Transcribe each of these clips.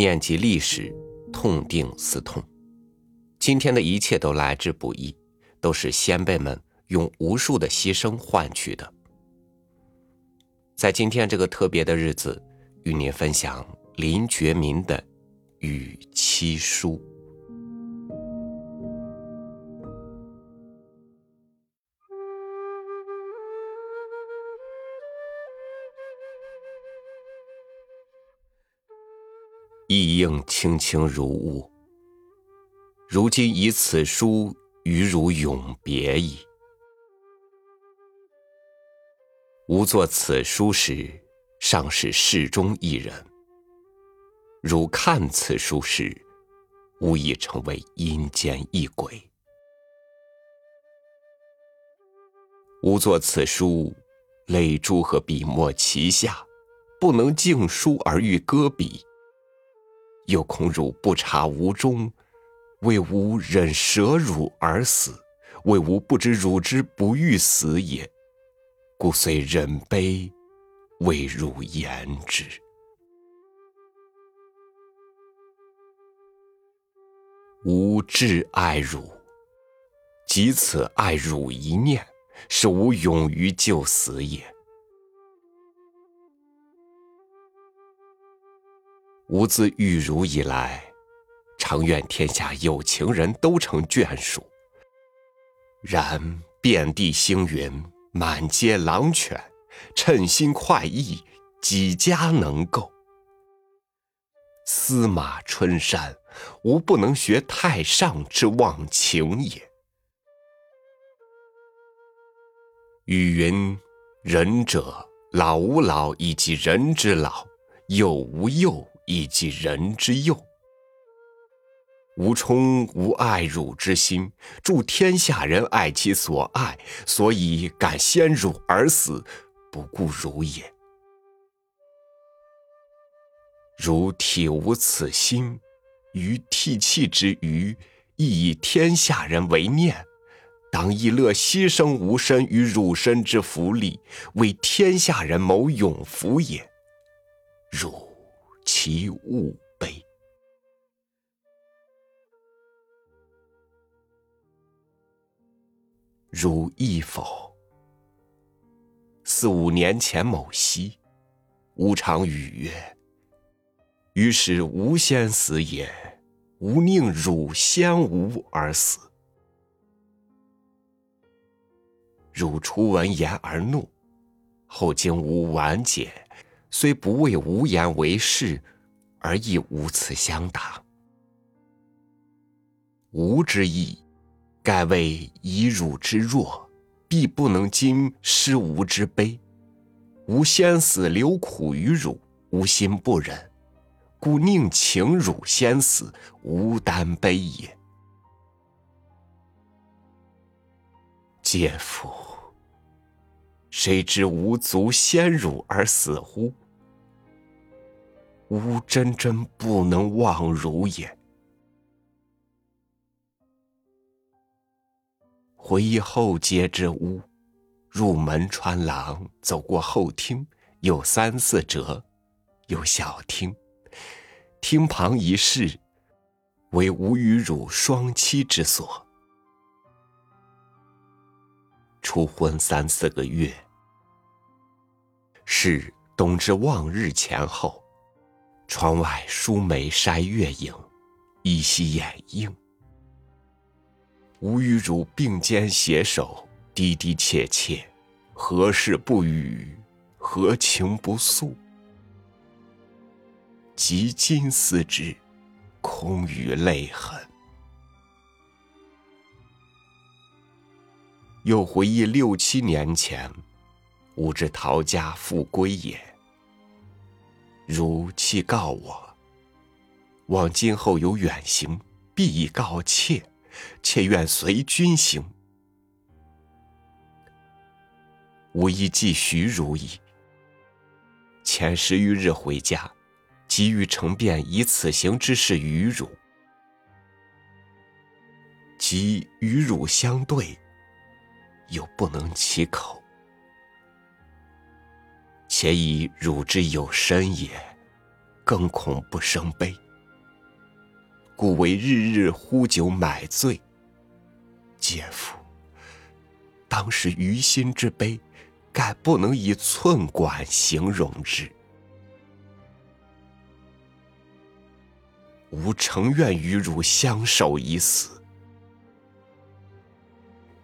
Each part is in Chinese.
念及历史，痛定思痛。今天的一切都来之不易，都是先辈们用无数的牺牲换取的。在今天这个特别的日子，与您分享林觉民的《与妻书》。应轻轻如雾，如今以此书与汝永别矣。吾作此书时，尚是世中一人；汝看此书时，吾已成为阴间一鬼。吾作此书，泪珠和笔墨齐下，不能静书而欲搁笔。又恐汝不察吾衷，为吾忍舍汝而死，为吾不知汝之不欲死也，故遂忍悲，为汝言之。吾挚爱汝，即此爱汝一念，是吾勇于就死也。吾自遇汝以来，常愿天下有情人都成眷属。然遍地星云，满街狼犬，称心快意，几家能够？司马春山，吾不能学太上之忘情也。语云：仁者老吾老以及人之老，幼吾幼。以及人之幼，吾充无爱汝之心，助天下人爱其所爱，所以敢先汝而死，不顾汝也。汝体无此心，于涕泣之余，亦以天下人为念，当亦乐牺牲吾身与汝身之福利，为天下人谋永福也。汝。其物悲，汝忆否？四五年前某夕，吾常语曰：“于是吾先死也，吾宁汝先吾而死。”汝初闻言而怒，后经吾婉解。虽不为无言为是，而亦无此相答。吾之意，盖为以汝之弱，必不能经失吾之悲。吾先死留苦于汝，吾心不忍，故宁请汝先死，吾担悲也。姐夫！谁知吾足先汝而死乎？吾真真不能忘汝也。回忆后街之屋，入门穿廊，走过后厅，有三四折，有小厅。厅旁一室，为吾与汝双栖之所。初婚三四个月，是冬至望日前后。窗外疏梅筛月影，依稀掩映。吾与汝并肩携手，低低切切，何事不语？何情不诉？及今思之，空余泪痕。又回忆六七年前，吾之陶家复归也。如弃告我，望今后有远行，必以告妾，妾愿随君行。吾亦既许汝矣。前十余日回家，急于成便以此行之事与汝，即与汝相对，又不能启口。且以汝之有身也，更恐不生悲。故为日日呼酒买醉。嗟夫！当时于心之悲，盖不能以寸管形容之。吾诚愿与汝相守以死。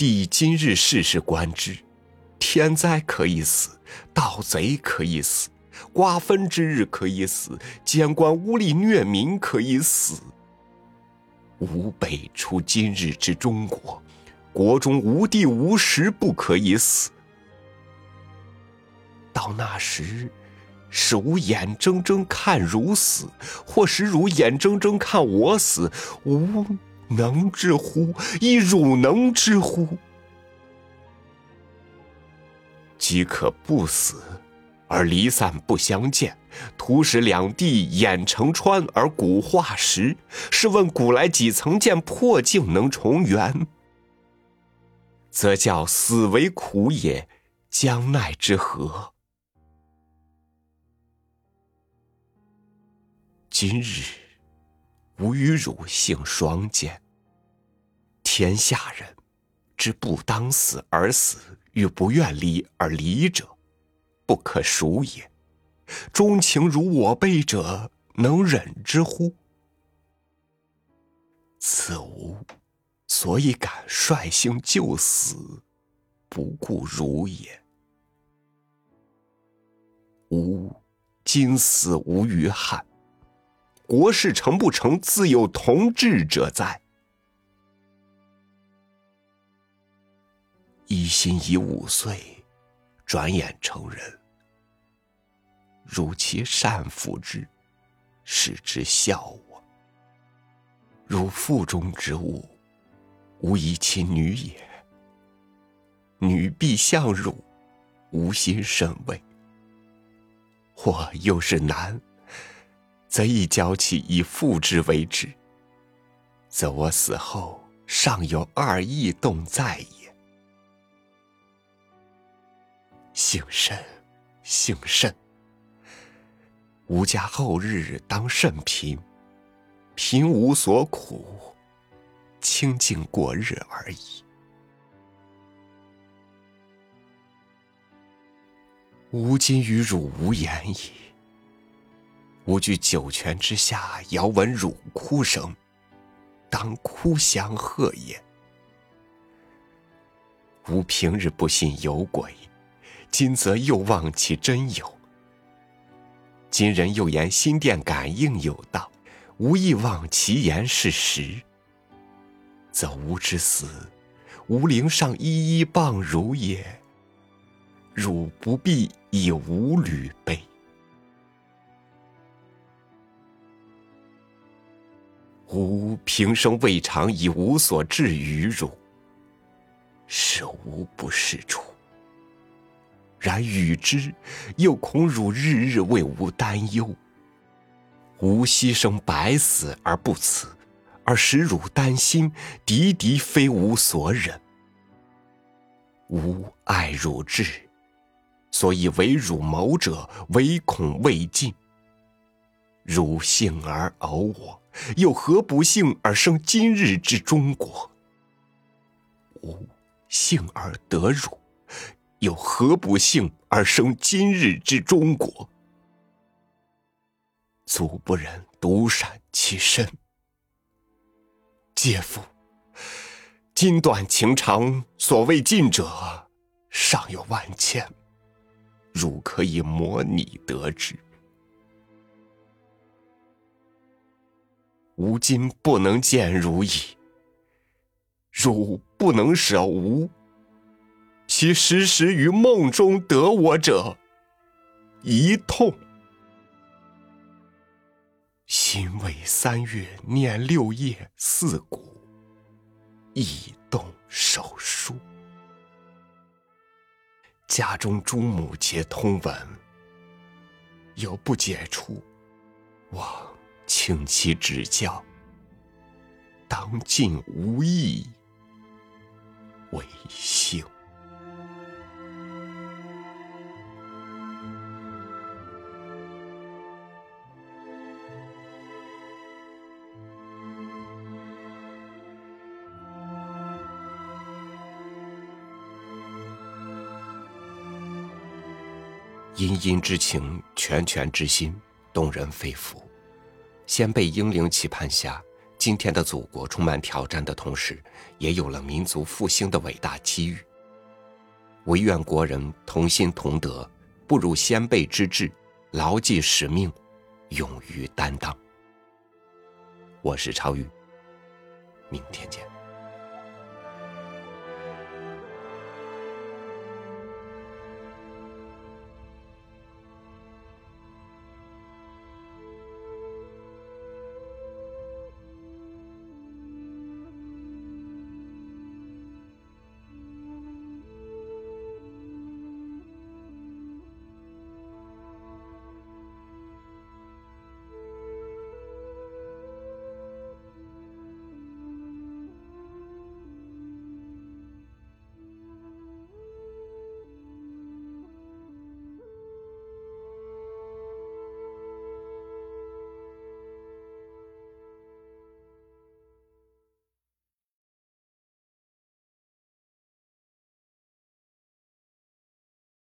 帝今日事事观之，天灾可以死，盗贼可以死，瓜分之日可以死，奸官污吏虐民可以死。吾辈出今日之中国，国中无地无时不可以死。到那时。使吾眼睁睁看汝死，或使汝眼睁睁看我死，吾能之乎？亦汝能之乎？即可不死，而离散不相见，徒使两地眼成川而骨化石。试问古来几曾见破镜能重圆？则叫死为苦也，将奈之何？今日，吾与汝性双肩。天下人之不当死而死，与不愿离而离者，不可数也。钟情如我辈者，能忍之乎？此吾所以敢率性就死，不顾汝也。吾今死无余憾。国事成不成，自有同志者在。一心已五岁，转眼成人。汝其善抚之，使之孝我。汝腹中之物，无疑其女也。女必向汝，吾心甚慰。或又是男。则亦交其以父之为之，则我死后尚有二义动在也。幸甚，幸甚！吾家后日当甚贫，贫无所苦，清静过日而已。吾今与汝无言矣。吾居九泉之下，遥闻汝哭声，当哭相贺也。吾平日不信有鬼，今则又望其真有。今人又言心电感应有道，吾亦望其言是实。则吾之死，吾灵上一一傍汝也，汝不必以吾履悲。吾平生未尝以无所至于汝，是吾不是处。然与之，又恐汝日日为吾担忧。吾牺牲百死而不辞，而使汝担心，敌敌非吾所忍。吾爱汝至，所以为汝谋者，唯恐未尽。汝幸而偶我。又何不幸而生今日之中国？吾幸而得汝，又何不幸而生今日之中国？足不忍独善其身。嗟夫！今短情长，所谓尽者，尚有万千，汝可以模拟得之。吾今不能见汝矣。汝不能舍吾，其时时于梦中得我者，一痛。心为三月念六夜四鼓，一动手书。家中诸母皆通文，有不解处，望。请其指教。当尽无益，为幸。殷殷之情，拳拳之心，动人肺腑。先辈英灵期盼下，今天的祖国充满挑战的同时，也有了民族复兴的伟大机遇。唯愿国人同心同德，不辱先辈之志，牢记使命，勇于担当。我是超宇，明天见。